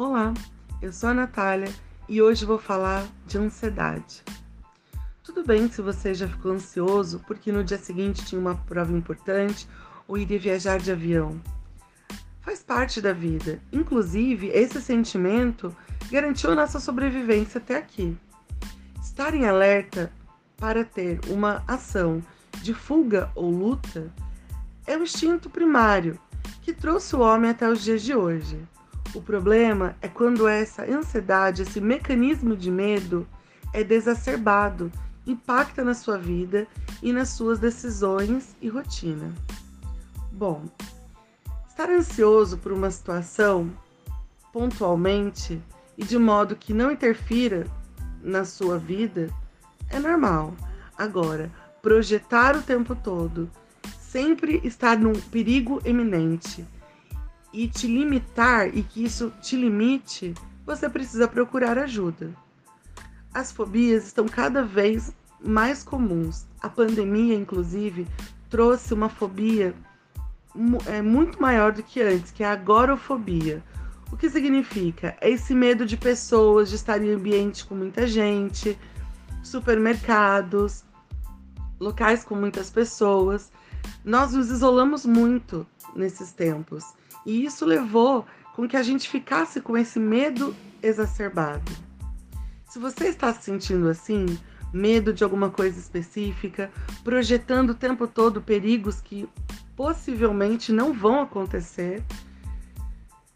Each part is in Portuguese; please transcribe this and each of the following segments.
Olá, eu sou a Natália e hoje vou falar de ansiedade. Tudo bem se você já ficou ansioso porque no dia seguinte tinha uma prova importante ou iria viajar de avião. Faz parte da vida. Inclusive, esse sentimento garantiu nossa sobrevivência até aqui. Estar em alerta para ter uma ação de fuga ou luta é o instinto primário que trouxe o homem até os dias de hoje. O problema é quando essa ansiedade, esse mecanismo de medo é desacerbado, impacta na sua vida e nas suas decisões e rotina. Bom, estar ansioso por uma situação pontualmente e de modo que não interfira na sua vida é normal. Agora, projetar o tempo todo, sempre estar num perigo eminente e te limitar e que isso te limite, você precisa procurar ajuda. As fobias estão cada vez mais comuns. A pandemia, inclusive, trouxe uma fobia é, muito maior do que antes, que é a agorafobia. O que significa? É esse medo de pessoas, de estar em ambiente com muita gente, supermercados, locais com muitas pessoas. Nós nos isolamos muito nesses tempos. E isso levou com que a gente ficasse com esse medo exacerbado. Se você está se sentindo assim, medo de alguma coisa específica, projetando o tempo todo perigos que possivelmente não vão acontecer,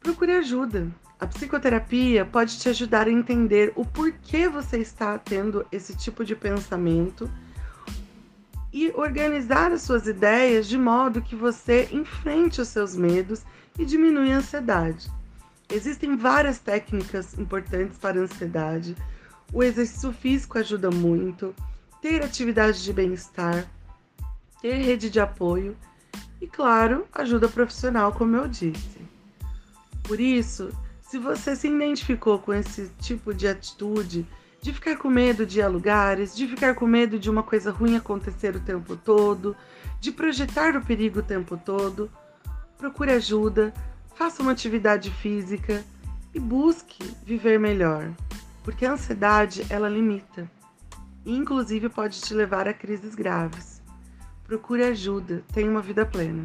procure ajuda. A psicoterapia pode te ajudar a entender o porquê você está tendo esse tipo de pensamento e organizar as suas ideias de modo que você enfrente os seus medos e diminui a ansiedade. Existem várias técnicas importantes para a ansiedade. O exercício físico ajuda muito, ter atividade de bem-estar, ter rede de apoio e, claro, ajuda profissional, como eu disse. Por isso, se você se identificou com esse tipo de atitude, de ficar com medo de ir a lugares, de ficar com medo de uma coisa ruim acontecer o tempo todo, de projetar o perigo o tempo todo, procure ajuda, faça uma atividade física e busque viver melhor, porque a ansiedade ela limita e inclusive pode te levar a crises graves. Procure ajuda, tenha uma vida plena.